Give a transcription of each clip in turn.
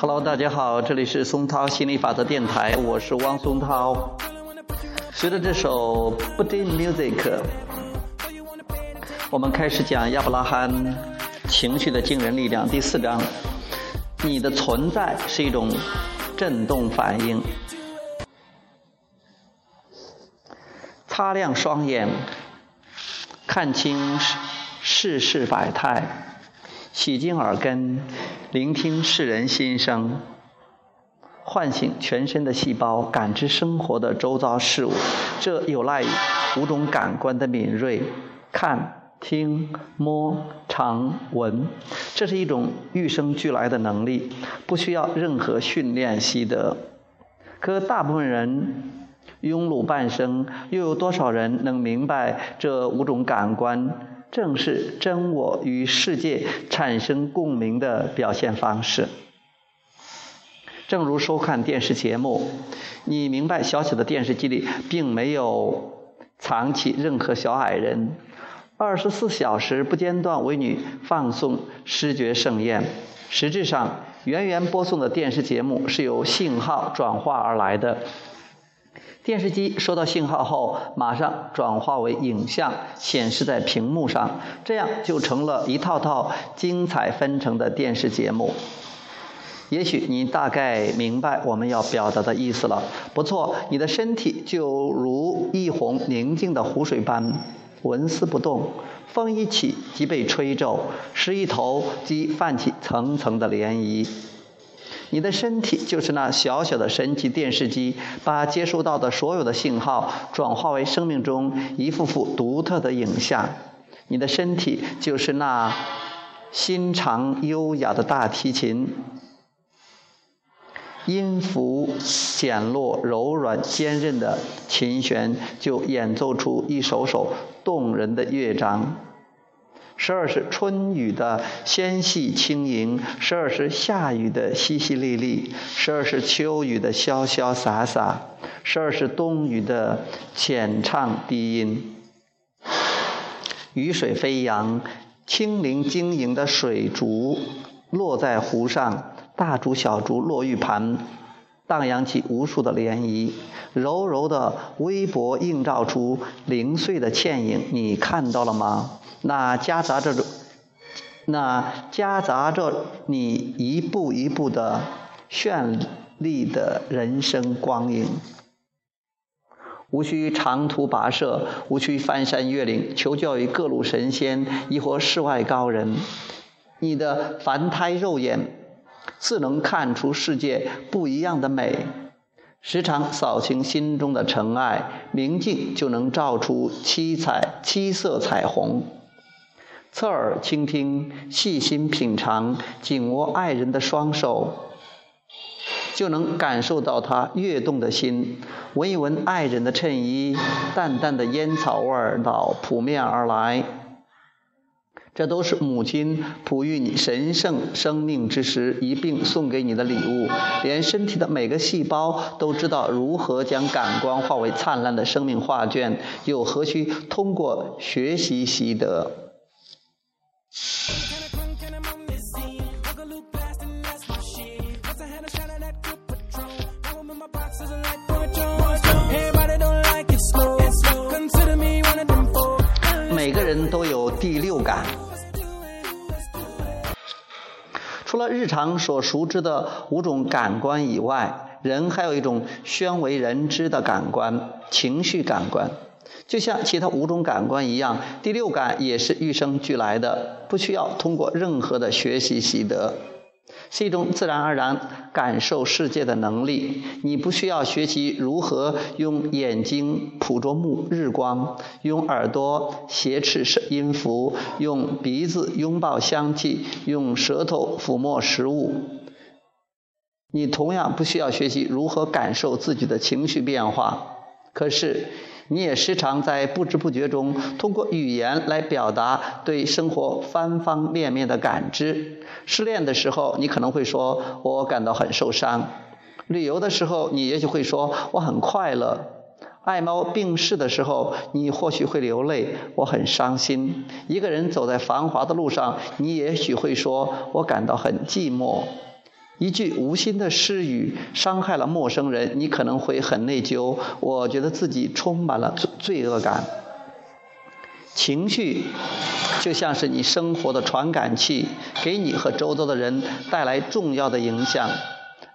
Hello，大家好，这里是松涛心理法则电台，我是汪松涛。随着这首《b u d d i Music》，我们开始讲亚伯拉罕情绪的惊人力量第四章。你的存在是一种震动反应。擦亮双眼，看清世世事百态。洗净耳根，聆听世人心声，唤醒全身的细胞，感知生活的周遭事物。这有赖于五种感官的敏锐，看、听、摸、尝、闻。这是一种与生俱来的能力，不需要任何训练习得。可大部分人庸碌半生，又有多少人能明白这五种感官？正是真我与世界产生共鸣的表现方式。正如收看电视节目，你明白小小的电视机里并没有藏起任何小矮人，二十四小时不间断为你放送视觉盛宴。实质上，源源播送的电视节目是由信号转化而来的。电视机收到信号后，马上转化为影像，显示在屏幕上，这样就成了一套套精彩纷呈的电视节目。也许你大概明白我们要表达的意思了。不错，你的身体就如一泓宁静的湖水般纹丝不动，风一起即被吹皱，湿一头即泛起层层的涟漪。你的身体就是那小小的神奇电视机，把接收到的所有的信号转化为生命中一幅幅独特的影像。你的身体就是那心长优雅的大提琴，音符减弱、柔软、坚韧的琴弦，就演奏出一首首动人的乐章。时而是春雨的纤细轻盈，时而是夏雨的淅淅沥沥，时而是秋雨的潇潇洒洒，时而是冬雨的浅唱低音。雨水飞扬，轻灵晶莹的水珠落在湖上，大珠小珠落玉盘，荡漾起无数的涟漪，柔柔的微波映照出零碎的倩影，你看到了吗？那夹杂着，那夹杂着你一步一步的绚丽的人生光影，无需长途跋涉，无需翻山越岭求教于各路神仙，亦或世外高人，你的凡胎肉眼自能看出世界不一样的美。时常扫清心中的尘埃，明镜就能照出七彩七色彩虹。侧耳倾听，细心品尝，紧握爱人的双手，就能感受到他跃动的心。闻一闻爱人的衬衣，淡淡的烟草味儿道扑面而来。这都是母亲哺育你神圣生命之时一并送给你的礼物。连身体的每个细胞都知道如何将感官化为灿烂的生命画卷，又何须通过学习习得？每个人都有第六感。除了日常所熟知的五种感官以外，人还有一种鲜为人知的感官——情绪感官。就像其他五种感官一样，第六感也是与生俱来的，不需要通过任何的学习习得，是一种自然而然感受世界的能力。你不需要学习如何用眼睛捕捉目日光，用耳朵挟持音符，用鼻子拥抱香气，用舌头抚摸食物。你同样不需要学习如何感受自己的情绪变化。可是。你也时常在不知不觉中通过语言来表达对生活方方面面的感知。失恋的时候，你可能会说“我感到很受伤”；旅游的时候，你也许会说“我很快乐”；爱猫病逝的时候，你或许会流泪“我很伤心”；一个人走在繁华的路上，你也许会说“我感到很寂寞”。一句无心的失语伤害了陌生人，你可能会很内疚。我觉得自己充满了罪罪恶感。情绪就像是你生活的传感器，给你和周遭的人带来重要的影响。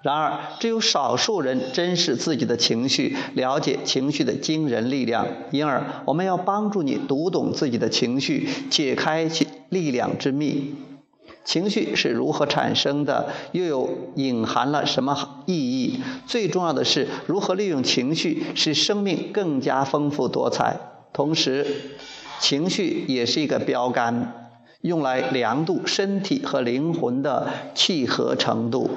然而，只有少数人珍视自己的情绪，了解情绪的惊人力量。因而，我们要帮助你读懂自己的情绪，解开其力量之秘。情绪是如何产生的？又有隐含了什么意义？最重要的是，如何利用情绪使生命更加丰富多彩？同时，情绪也是一个标杆，用来量度身体和灵魂的契合程度。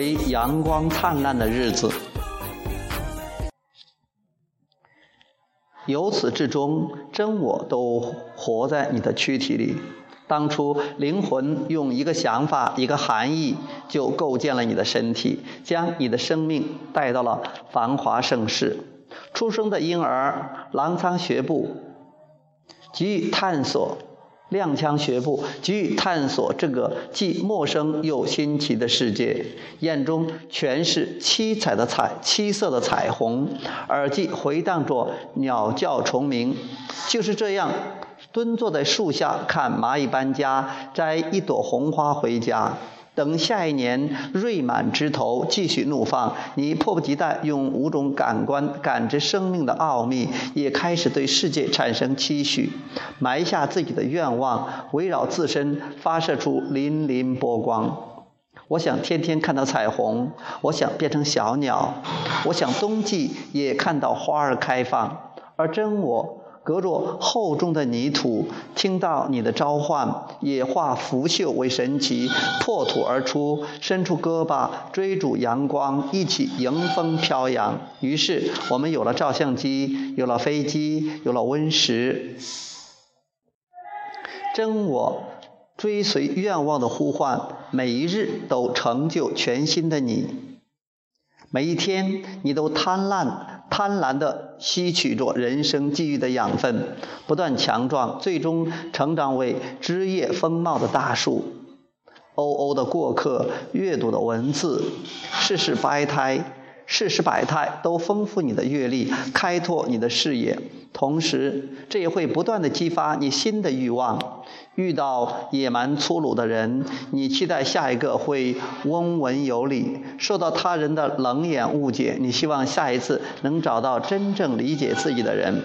为阳光灿烂的日子，由始至终，真我都活在你的躯体里。当初灵魂用一个想法、一个含义，就构建了你的身体，将你的生命带到了繁华盛世。出生的婴儿，狼仓学步，给予探索。踉跄学步，急于探索这个既陌生又新奇的世界，眼中全是七彩的彩，七色的彩虹，耳际回荡着鸟叫虫鸣。就是这样，蹲坐在树下看蚂蚁搬家，摘一朵红花回家。等下一年瑞满枝头继续怒放，你迫不及待用五种感官感知生命的奥秘，也开始对世界产生期许，埋下自己的愿望，围绕自身发射出粼粼波光。我想天天看到彩虹，我想变成小鸟，我想冬季也看到花儿开放，而真我。隔着厚重的泥土，听到你的召唤，也化腐朽为神奇，破土而出，伸出胳膊追逐阳光，一起迎风飘扬。于是，我们有了照相机，有了飞机，有了温室。真我追随愿望的呼唤，每一日都成就全新的你。每一天，你都贪婪。贪婪地吸取着人生际遇的养分，不断强壮，最终成长为枝叶丰茂的大树。欧欧的过客，阅读的文字，世事百态，世事百态都丰富你的阅历，开拓你的视野。同时，这也会不断的激发你新的欲望。遇到野蛮粗鲁的人，你期待下一个会温文有礼；受到他人的冷眼误解，你希望下一次能找到真正理解自己的人。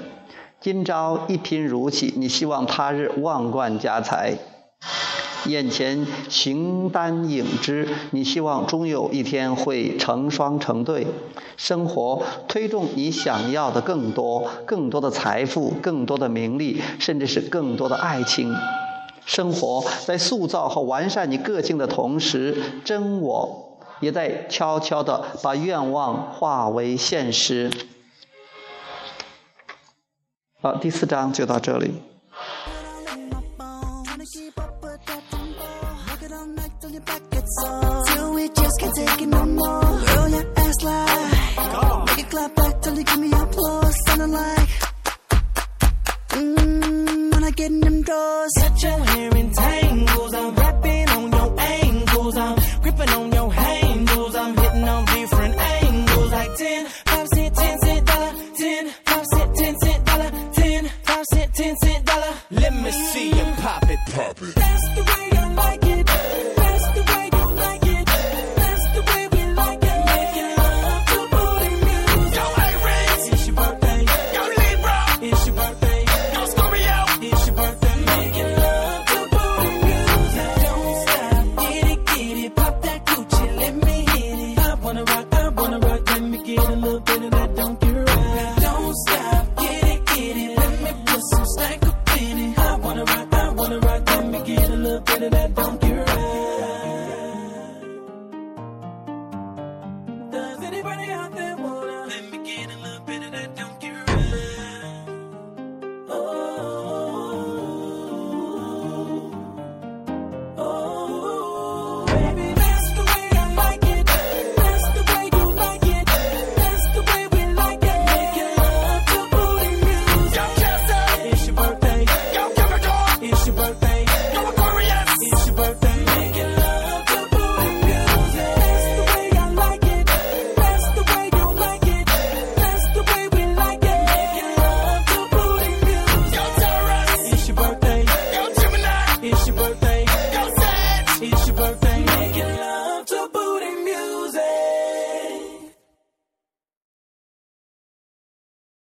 今朝一贫如洗，你希望他日万贯家财。眼前形单影只，你希望终有一天会成双成对。生活推动你想要的更多，更多的财富，更多的名利，甚至是更多的爱情。生活在塑造和完善你个性的同时，真我也在悄悄地把愿望化为现实。好，第四章就到这里。Till we just can't take it no more. Girl, your ass like. Make it clap back till you give me applause. Sounding like. Mmm, when I get in them drawers? Such a